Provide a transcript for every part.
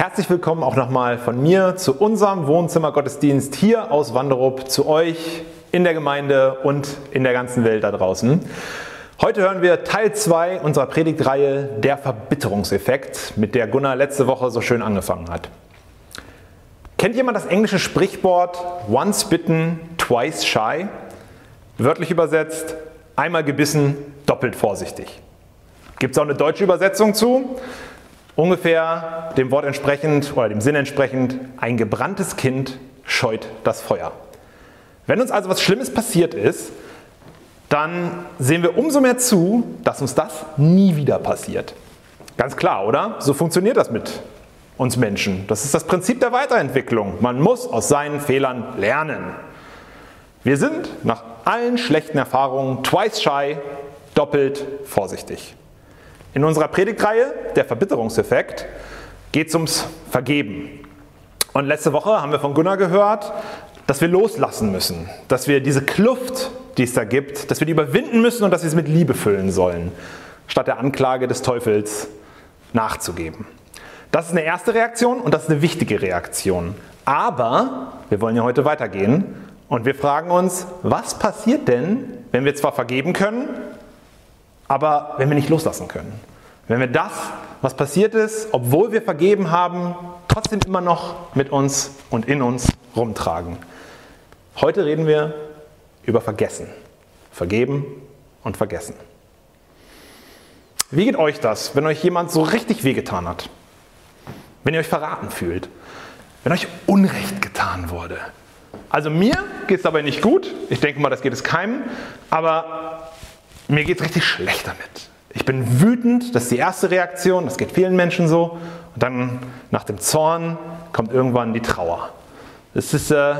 herzlich willkommen auch nochmal von mir zu unserem Wohnzimmergottesdienst hier aus Wanderup, zu euch in der Gemeinde und in der ganzen Welt da draußen. Heute hören wir Teil 2 unserer Predigtreihe Der Verbitterungseffekt, mit der Gunnar letzte Woche so schön angefangen hat. Kennt jemand das englische Sprichwort Once bitten, twice shy? Wörtlich übersetzt, einmal gebissen, doppelt vorsichtig. Gibt es auch eine deutsche Übersetzung zu? Ungefähr dem Wort entsprechend oder dem Sinn entsprechend, ein gebranntes Kind scheut das Feuer. Wenn uns also was Schlimmes passiert ist, dann sehen wir umso mehr zu, dass uns das nie wieder passiert. Ganz klar, oder? So funktioniert das mit uns Menschen. Das ist das Prinzip der Weiterentwicklung. Man muss aus seinen Fehlern lernen. Wir sind nach allen schlechten Erfahrungen twice shy, doppelt vorsichtig. In unserer Predigtreihe, der Verbitterungseffekt, geht es ums Vergeben. Und letzte Woche haben wir von Gunnar gehört, dass wir loslassen müssen, dass wir diese Kluft, die es da gibt, dass wir die überwinden müssen und dass wir sie mit Liebe füllen sollen, statt der Anklage des Teufels nachzugeben. Das ist eine erste Reaktion und das ist eine wichtige Reaktion. Aber wir wollen ja heute weitergehen und wir fragen uns, was passiert denn, wenn wir zwar vergeben können, aber wenn wir nicht loslassen können. Wenn wir das, was passiert ist, obwohl wir vergeben haben, trotzdem immer noch mit uns und in uns rumtragen. Heute reden wir über Vergessen. Vergeben und Vergessen. Wie geht euch das, wenn euch jemand so richtig wehgetan hat? Wenn ihr euch verraten fühlt? Wenn euch Unrecht getan wurde? Also mir geht es dabei nicht gut. Ich denke mal, das geht es keinem. Aber mir geht es richtig schlecht damit. Ich bin wütend, das ist die erste Reaktion, das geht vielen Menschen so. Und dann nach dem Zorn kommt irgendwann die Trauer. Das ist äh,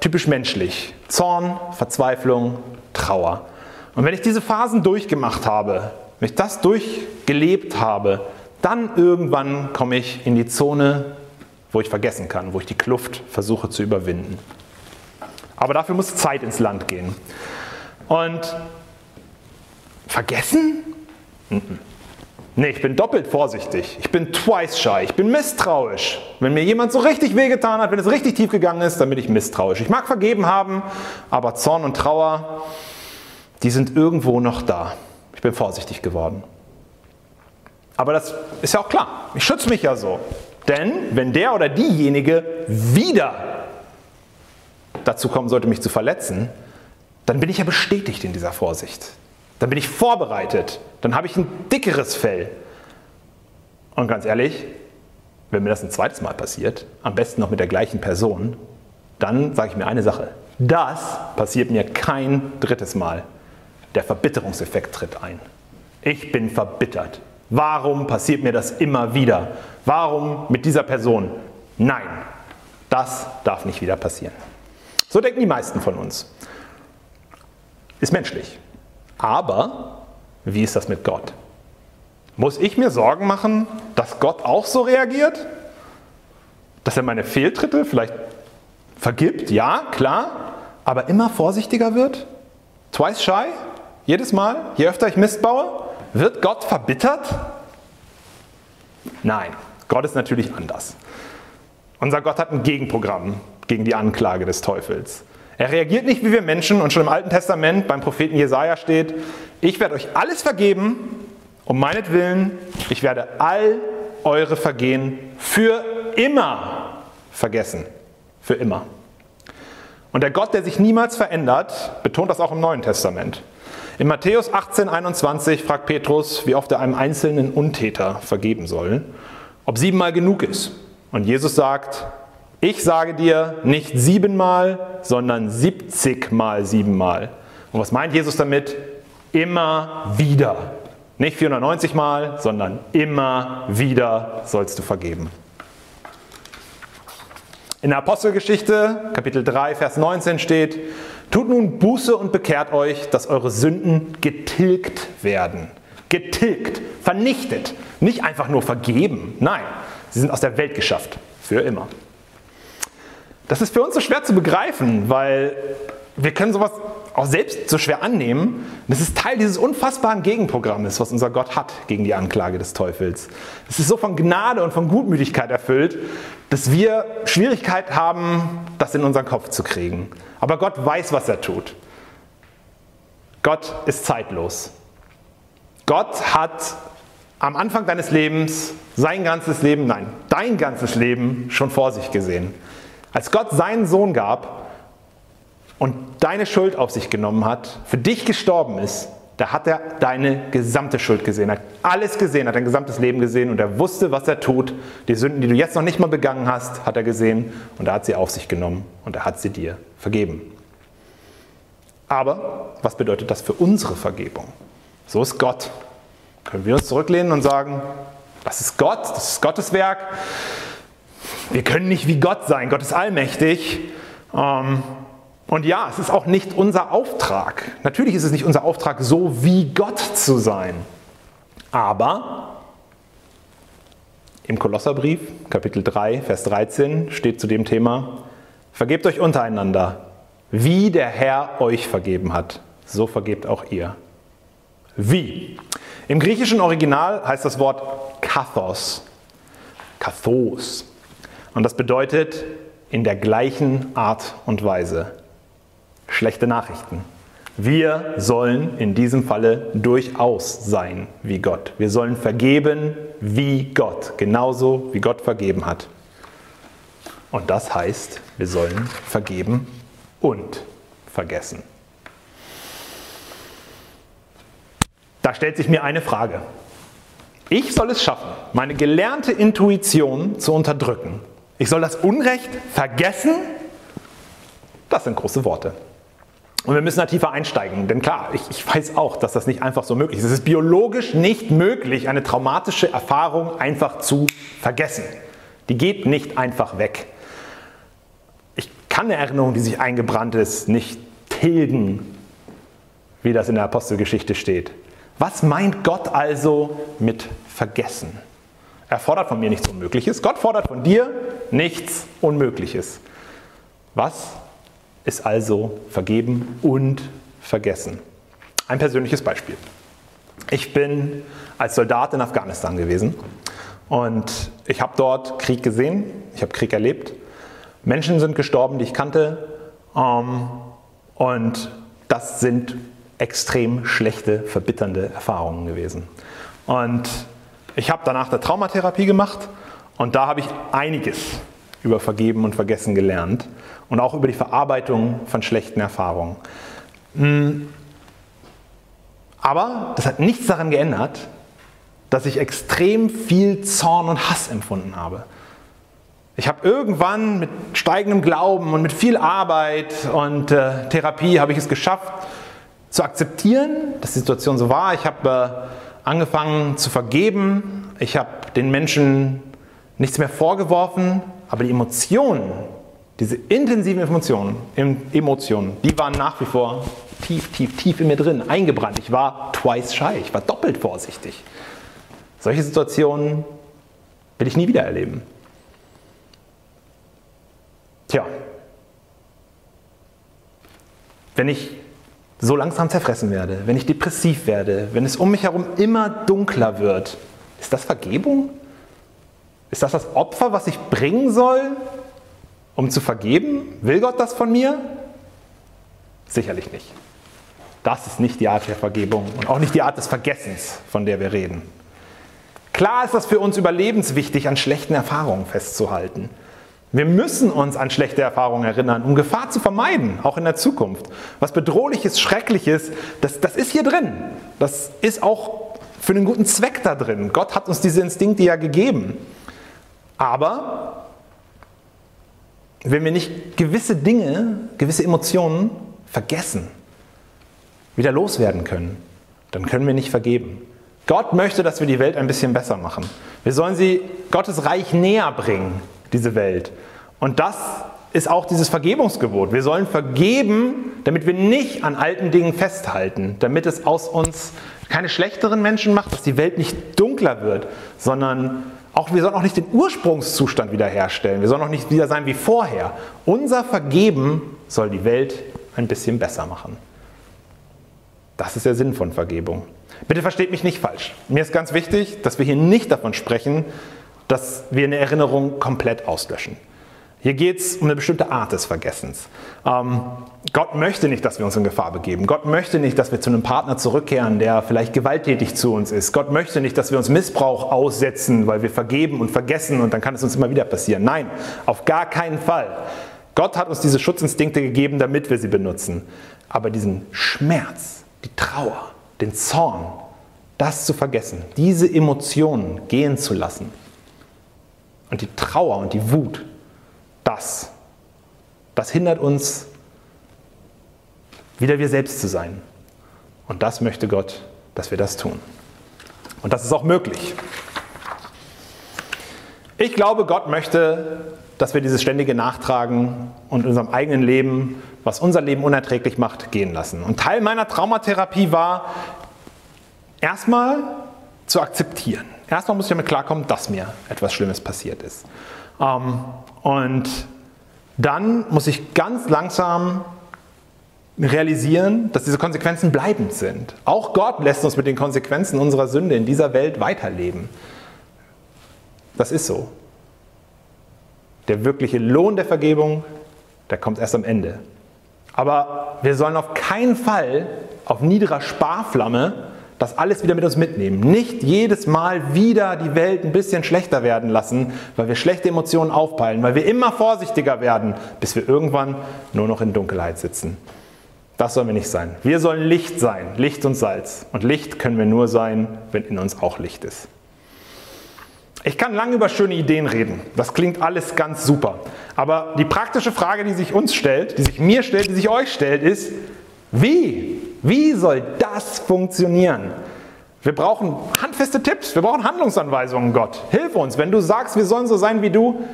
typisch menschlich. Zorn, Verzweiflung, Trauer. Und wenn ich diese Phasen durchgemacht habe, wenn ich das durchgelebt habe, dann irgendwann komme ich in die Zone, wo ich vergessen kann, wo ich die Kluft versuche zu überwinden. Aber dafür muss Zeit ins Land gehen. Und Vergessen? Nee, ich bin doppelt vorsichtig. Ich bin twice shy. Ich bin misstrauisch. Wenn mir jemand so richtig wehgetan hat, wenn es richtig tief gegangen ist, dann bin ich misstrauisch. Ich mag vergeben haben, aber Zorn und Trauer, die sind irgendwo noch da. Ich bin vorsichtig geworden. Aber das ist ja auch klar. Ich schütze mich ja so. Denn wenn der oder diejenige wieder dazu kommen sollte, mich zu verletzen, dann bin ich ja bestätigt in dieser Vorsicht. Dann bin ich vorbereitet. Dann habe ich ein dickeres Fell. Und ganz ehrlich, wenn mir das ein zweites Mal passiert, am besten noch mit der gleichen Person, dann sage ich mir eine Sache. Das passiert mir kein drittes Mal. Der Verbitterungseffekt tritt ein. Ich bin verbittert. Warum passiert mir das immer wieder? Warum mit dieser Person? Nein, das darf nicht wieder passieren. So denken die meisten von uns. Ist menschlich. Aber wie ist das mit Gott? Muss ich mir Sorgen machen, dass Gott auch so reagiert? Dass er meine Fehltritte vielleicht vergibt? Ja, klar. Aber immer vorsichtiger wird? Twice shy? Jedes Mal? Je öfter ich Mist baue? Wird Gott verbittert? Nein, Gott ist natürlich anders. Unser Gott hat ein Gegenprogramm gegen die Anklage des Teufels. Er reagiert nicht wie wir Menschen und schon im Alten Testament beim Propheten Jesaja steht: Ich werde euch alles vergeben, um meinetwillen, ich werde all eure Vergehen für immer vergessen. Für immer. Und der Gott, der sich niemals verändert, betont das auch im Neuen Testament. In Matthäus 18, 21 fragt Petrus, wie oft er einem einzelnen Untäter vergeben soll, ob siebenmal genug ist. Und Jesus sagt, ich sage dir nicht siebenmal, sondern siebzigmal siebenmal. Und was meint Jesus damit? Immer wieder. Nicht 490 Mal, sondern immer wieder sollst du vergeben. In der Apostelgeschichte, Kapitel 3, Vers 19 steht, Tut nun Buße und bekehrt euch, dass eure Sünden getilgt werden. Getilgt, vernichtet, nicht einfach nur vergeben. Nein, sie sind aus der Welt geschafft, für immer. Das ist für uns so schwer zu begreifen, weil wir können sowas auch selbst so schwer annehmen. Das ist Teil dieses unfassbaren Gegenprogrammes, was unser Gott hat gegen die Anklage des Teufels. Es ist so von Gnade und von Gutmütigkeit erfüllt, dass wir Schwierigkeit haben, das in unseren Kopf zu kriegen. Aber Gott weiß, was er tut. Gott ist zeitlos. Gott hat am Anfang deines Lebens sein ganzes Leben, nein, dein ganzes Leben schon vor sich gesehen. Als Gott seinen Sohn gab und deine Schuld auf sich genommen hat, für dich gestorben ist, da hat er deine gesamte Schuld gesehen, hat alles gesehen, hat dein gesamtes Leben gesehen und er wusste, was er tut. Die Sünden, die du jetzt noch nicht mal begangen hast, hat er gesehen und er hat sie auf sich genommen und er hat sie dir vergeben. Aber was bedeutet das für unsere Vergebung? So ist Gott. Können wir uns zurücklehnen und sagen, das ist Gott, das ist Gottes Werk. Wir können nicht wie Gott sein, Gott ist allmächtig. Ähm, und ja, es ist auch nicht unser Auftrag. Natürlich ist es nicht unser Auftrag, so wie Gott zu sein. Aber im Kolosserbrief, Kapitel 3, Vers 13, steht zu dem Thema, vergebt euch untereinander, wie der Herr euch vergeben hat, so vergebt auch ihr. Wie? Im griechischen Original heißt das Wort kathos, kathos. Und das bedeutet in der gleichen Art und Weise schlechte Nachrichten. Wir sollen in diesem Falle durchaus sein wie Gott. Wir sollen vergeben wie Gott, genauso wie Gott vergeben hat. Und das heißt, wir sollen vergeben und vergessen. Da stellt sich mir eine Frage. Ich soll es schaffen, meine gelernte Intuition zu unterdrücken. Ich soll das Unrecht vergessen? Das sind große Worte. Und wir müssen da tiefer einsteigen, denn klar, ich, ich, weiß auch, dass das nicht einfach so möglich ist. Es ist biologisch nicht möglich, eine traumatische Erfahrung einfach zu vergessen. Die geht nicht einfach weg. Ich kann eine Erinnerung, die sich eingebrannt ist, nicht tilgen, wie das in der Apostelgeschichte steht. Was meint Gott also mit vergessen? Er fordert von mir nichts Unmögliches. Gott fordert von dir nichts Unmögliches. Was ist also vergeben und vergessen. Ein persönliches Beispiel. Ich bin als Soldat in Afghanistan gewesen und ich habe dort Krieg gesehen, ich habe Krieg erlebt. Menschen sind gestorben, die ich kannte ähm, und das sind extrem schlechte, verbitternde Erfahrungen gewesen. Und ich habe danach eine Traumatherapie gemacht und da habe ich einiges über Vergeben und Vergessen gelernt und auch über die Verarbeitung von schlechten Erfahrungen. Hm. Aber das hat nichts daran geändert, dass ich extrem viel Zorn und Hass empfunden habe. Ich habe irgendwann mit steigendem Glauben und mit viel Arbeit und äh, Therapie habe ich es geschafft zu akzeptieren, dass die Situation so war. Ich habe äh, angefangen zu vergeben. Ich habe den Menschen nichts mehr vorgeworfen, aber die Emotionen, diese intensiven Emotionen, Emotionen, die waren nach wie vor tief, tief, tief in mir drin, eingebrannt. Ich war twice shy, ich war doppelt vorsichtig. Solche Situationen will ich nie wieder erleben. Tja, wenn ich so langsam zerfressen werde, wenn ich depressiv werde, wenn es um mich herum immer dunkler wird, ist das Vergebung? Ist das das Opfer, was ich bringen soll, um zu vergeben? Will Gott das von mir? Sicherlich nicht. Das ist nicht die Art der Vergebung und auch nicht die Art des Vergessens, von der wir reden. Klar ist das für uns überlebenswichtig, an schlechten Erfahrungen festzuhalten. Wir müssen uns an schlechte Erfahrungen erinnern, um Gefahr zu vermeiden, auch in der Zukunft. Was bedrohliches, schreckliches, das, das ist hier drin. Das ist auch für einen guten Zweck da drin. Gott hat uns diese Instinkte ja gegeben. Aber wenn wir nicht gewisse Dinge, gewisse Emotionen vergessen, wieder loswerden können, dann können wir nicht vergeben. Gott möchte, dass wir die Welt ein bisschen besser machen. Wir sollen sie Gottes Reich näher bringen, diese Welt. Und das ist auch dieses Vergebungsgebot. Wir sollen vergeben, damit wir nicht an alten Dingen festhalten, damit es aus uns keine schlechteren Menschen macht, dass die Welt nicht dunkler wird, sondern auch wir sollen auch nicht den Ursprungszustand wiederherstellen. Wir sollen auch nicht wieder sein wie vorher. Unser Vergeben soll die Welt ein bisschen besser machen. Das ist der Sinn von Vergebung. Bitte versteht mich nicht falsch. Mir ist ganz wichtig, dass wir hier nicht davon sprechen, dass wir eine Erinnerung komplett auslöschen. Hier geht es um eine bestimmte Art des Vergessens. Ähm, Gott möchte nicht, dass wir uns in Gefahr begeben. Gott möchte nicht, dass wir zu einem Partner zurückkehren, der vielleicht gewalttätig zu uns ist. Gott möchte nicht, dass wir uns Missbrauch aussetzen, weil wir vergeben und vergessen und dann kann es uns immer wieder passieren. Nein, auf gar keinen Fall. Gott hat uns diese Schutzinstinkte gegeben, damit wir sie benutzen. Aber diesen Schmerz, die Trauer, den Zorn, das zu vergessen, diese Emotionen gehen zu lassen und die Trauer und die Wut, das, das hindert uns, wieder wir selbst zu sein. Und das möchte Gott, dass wir das tun. Und das ist auch möglich. Ich glaube, Gott möchte, dass wir dieses ständige Nachtragen und unserem eigenen Leben, was unser Leben unerträglich macht, gehen lassen. Und Teil meiner Traumatherapie war, erstmal zu akzeptieren. Erstmal muss ich damit klarkommen, dass mir etwas Schlimmes passiert ist. Ähm, und dann muss ich ganz langsam realisieren, dass diese Konsequenzen bleibend sind. Auch Gott lässt uns mit den Konsequenzen unserer Sünde in dieser Welt weiterleben. Das ist so. Der wirkliche Lohn der Vergebung, der kommt erst am Ende. Aber wir sollen auf keinen Fall auf niederer Sparflamme das alles wieder mit uns mitnehmen. Nicht jedes Mal wieder die Welt ein bisschen schlechter werden lassen, weil wir schlechte Emotionen aufpeilen, weil wir immer vorsichtiger werden, bis wir irgendwann nur noch in Dunkelheit sitzen. Das sollen wir nicht sein. Wir sollen Licht sein, Licht und Salz. Und Licht können wir nur sein, wenn in uns auch Licht ist. Ich kann lange über schöne Ideen reden. Das klingt alles ganz super. Aber die praktische Frage, die sich uns stellt, die sich mir stellt, die sich euch stellt, ist, wie? Wie soll das funktionieren? Wir brauchen handfeste Tipps, wir brauchen Handlungsanweisungen, Gott. Hilf uns, wenn du sagst, wir sollen so sein wie du,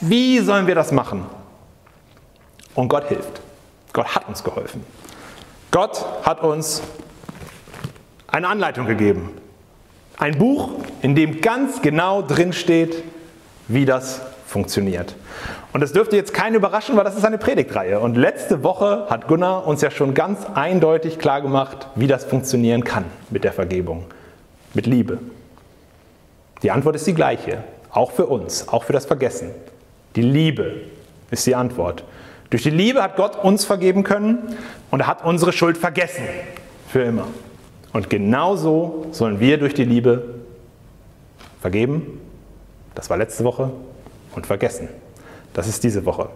wie sollen wir das machen? Und Gott hilft. Gott hat uns geholfen. Gott hat uns eine Anleitung gegeben. Ein Buch, in dem ganz genau drin steht, wie das funktioniert. Und das dürfte jetzt keinen überraschen, weil das ist eine Predigtreihe. Und letzte Woche hat Gunnar uns ja schon ganz eindeutig klar gemacht, wie das funktionieren kann mit der Vergebung, mit Liebe. Die Antwort ist die gleiche, auch für uns, auch für das Vergessen. Die Liebe ist die Antwort. Durch die Liebe hat Gott uns vergeben können und er hat unsere Schuld vergessen. Für immer. Und genauso sollen wir durch die Liebe vergeben. Das war letzte Woche und vergessen. Das ist diese Woche.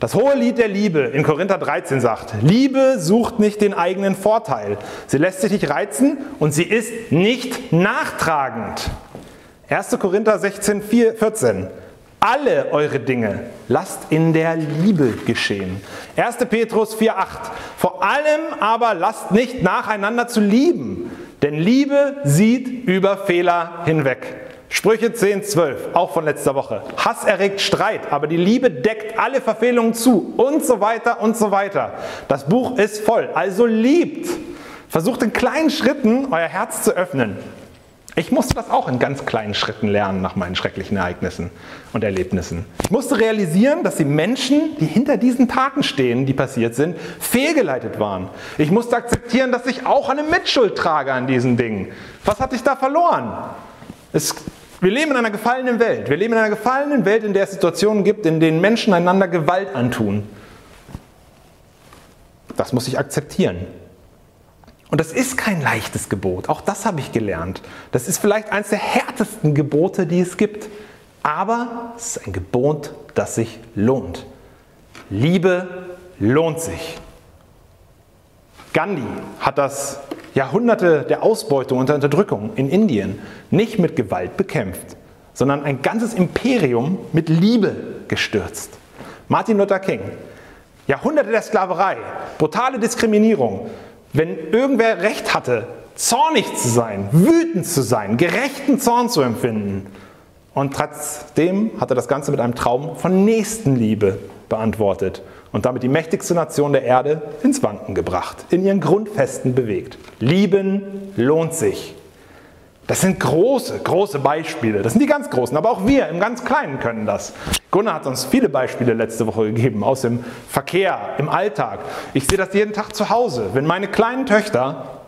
Das hohe Lied der Liebe in Korinther 13 sagt, Liebe sucht nicht den eigenen Vorteil. Sie lässt sich nicht reizen und sie ist nicht nachtragend. 1. Korinther 16, 14. Alle eure Dinge lasst in der Liebe geschehen. 1. Petrus 4, 8. Vor allem aber lasst nicht nacheinander zu lieben, denn Liebe sieht über Fehler hinweg. Sprüche 10, 12, auch von letzter Woche. Hass erregt Streit, aber die Liebe deckt alle Verfehlungen zu und so weiter und so weiter. Das Buch ist voll, also liebt. Versucht in kleinen Schritten euer Herz zu öffnen. Ich musste das auch in ganz kleinen Schritten lernen nach meinen schrecklichen Ereignissen und Erlebnissen. Ich musste realisieren, dass die Menschen, die hinter diesen Taten stehen, die passiert sind, fehlgeleitet waren. Ich musste akzeptieren, dass ich auch eine Mitschuld trage an diesen Dingen. Was hatte ich da verloren? Es wir leben in einer gefallenen Welt. Wir leben in einer gefallenen Welt, in der es Situationen gibt, in denen Menschen einander Gewalt antun. Das muss ich akzeptieren. Und das ist kein leichtes Gebot. Auch das habe ich gelernt. Das ist vielleicht eines der härtesten Gebote, die es gibt. Aber es ist ein Gebot, das sich lohnt. Liebe lohnt sich. Gandhi hat das Jahrhunderte der Ausbeutung und der Unterdrückung in Indien nicht mit Gewalt bekämpft, sondern ein ganzes Imperium mit Liebe gestürzt. Martin Luther King, Jahrhunderte der Sklaverei, brutale Diskriminierung. Wenn irgendwer Recht hatte, zornig zu sein, wütend zu sein, gerechten Zorn zu empfinden, Und trotzdem hat er das Ganze mit einem Traum von Nächstenliebe beantwortet und damit die mächtigste Nation der Erde ins Wanken gebracht, in ihren Grundfesten bewegt. Lieben lohnt sich. Das sind große, große Beispiele. Das sind die ganz großen, aber auch wir im ganz Kleinen können das. Gunnar hat uns viele Beispiele letzte Woche gegeben aus dem Verkehr, im Alltag. Ich sehe das jeden Tag zu Hause. Wenn meine kleinen Töchter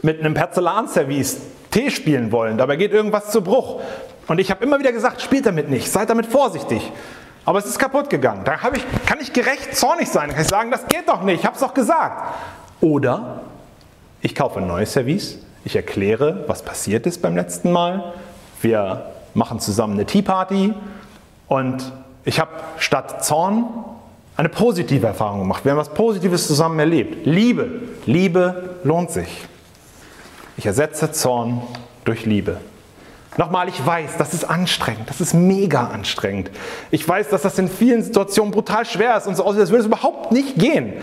mit einem Porzellanservice Tee spielen wollen, dabei geht irgendwas zu Bruch. Und ich habe immer wieder gesagt, spielt damit nicht, seid damit vorsichtig. Aber es ist kaputt gegangen. Da ich, kann ich gerecht zornig sein. Kann ich sagen, das geht doch nicht, ich habe es doch gesagt. Oder ich kaufe ein neues Service, ich erkläre, was passiert ist beim letzten Mal. Wir machen zusammen eine Tea Party und ich habe statt Zorn eine positive Erfahrung gemacht. Wir haben was Positives zusammen erlebt. Liebe. Liebe lohnt sich. Ich ersetze Zorn durch Liebe. Nochmal, ich weiß, das ist anstrengend, das ist mega anstrengend. Ich weiß, dass das in vielen Situationen brutal schwer ist und so aussieht, als würde es überhaupt nicht gehen.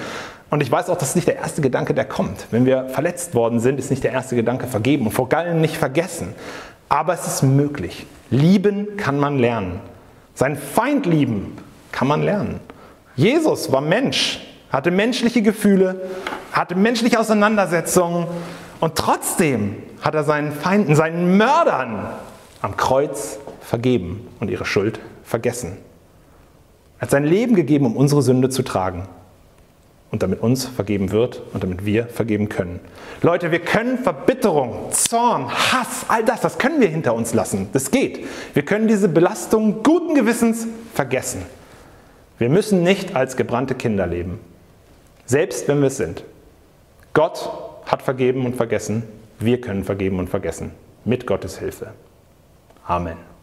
Und ich weiß auch, das ist nicht der erste Gedanke, der kommt. Wenn wir verletzt worden sind, ist nicht der erste Gedanke vergeben und vor allem nicht vergessen. Aber es ist möglich. Lieben kann man lernen. Sein Feind lieben kann man lernen. Jesus war Mensch, hatte menschliche Gefühle, hatte menschliche Auseinandersetzungen und trotzdem hat er seinen Feinden, seinen Mördern am Kreuz vergeben und ihre Schuld vergessen. Er hat sein Leben gegeben, um unsere Sünde zu tragen und damit uns vergeben wird und damit wir vergeben können. Leute, wir können Verbitterung, Zorn, Hass, all das, das können wir hinter uns lassen. Das geht. Wir können diese Belastung guten Gewissens vergessen. Wir müssen nicht als gebrannte Kinder leben, selbst wenn wir es sind. Gott hat vergeben und vergessen, wir können vergeben und vergessen, mit Gottes Hilfe. Amen.